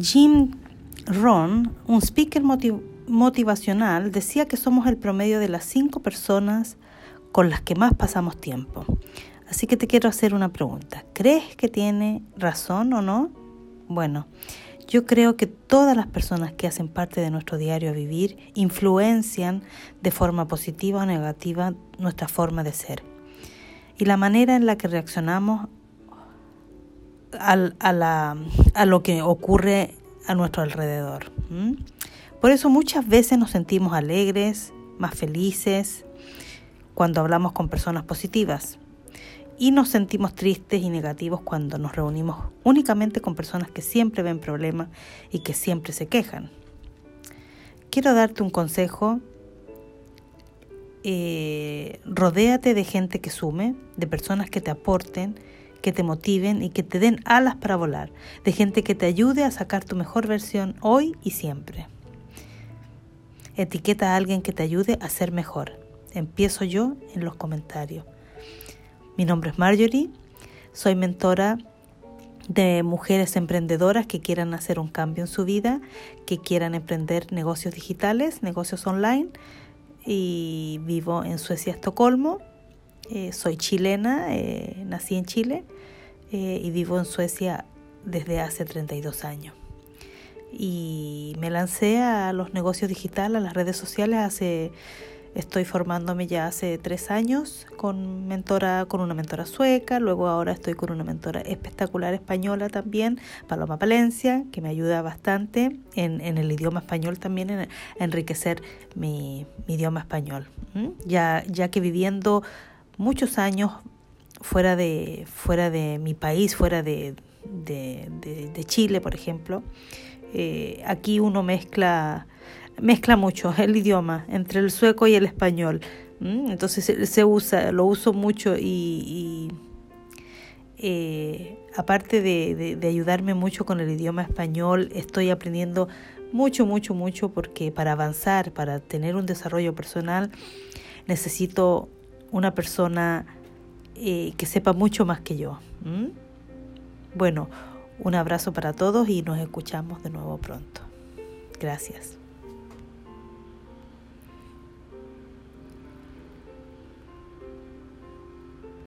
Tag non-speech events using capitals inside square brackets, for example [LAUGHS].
Jim Ron, un speaker motivacional, decía que somos el promedio de las cinco personas con las que más pasamos tiempo. Así que te quiero hacer una pregunta. ¿Crees que tiene razón o no? Bueno, yo creo que todas las personas que hacen parte de nuestro diario vivir influencian de forma positiva o negativa nuestra forma de ser y la manera en la que reaccionamos a, lo que ocurre a nuestro alrededor. Por eso muchas veces nos sentimos alegres, más felices, cuando hablamos con personas positivas y nos sentimos tristes y negativos cuando nos reunimos únicamente con personas que siempre ven problemas y que siempre se quejan. Quiero darte un consejo. Eh, rodéate de gente que sume, de personas que te aporten, que te motiven y que te den alas para volar, de gente que te ayude a sacar tu mejor versión hoy y siempre. Etiqueta a alguien que te ayude a ser mejor. Empiezo yo en los comentarios. Mi nombre es Marjorie, soy mentora de mujeres emprendedoras que quieran hacer un cambio en su vida, que quieran emprender negocios digitales, negocios online y vivo en Suecia, Estocolmo. Eh, soy chilena, eh, nací en Chile eh, y vivo en Suecia desde hace 32 años. Y me lancé a los negocios digitales, a las redes sociales hace Estoy formándome ya hace tres años con mentora, con una mentora sueca, luego ahora estoy con una mentora espectacular española también, Paloma Palencia, que me ayuda bastante en, el idioma español también, en, enriquecer mi, idioma español. Ya, ya que viviendo muchos años fuera de, fuera de mi país, fuera de, de, Chile, por ejemplo, eh, aquí uno mezcla mezcla mucho [LAUGHS] el idioma entre el sueco y el español. Entonces se, usa, lo uso mucho y, eh, aparte de, de, ayudarme mucho con el idioma español, estoy aprendiendo mucho, mucho, mucho porque para avanzar, para tener un desarrollo personal, necesito una persona eh, que sepa mucho más que yo. Bueno, un abrazo para todos y nos escuchamos de nuevo pronto. Gracias.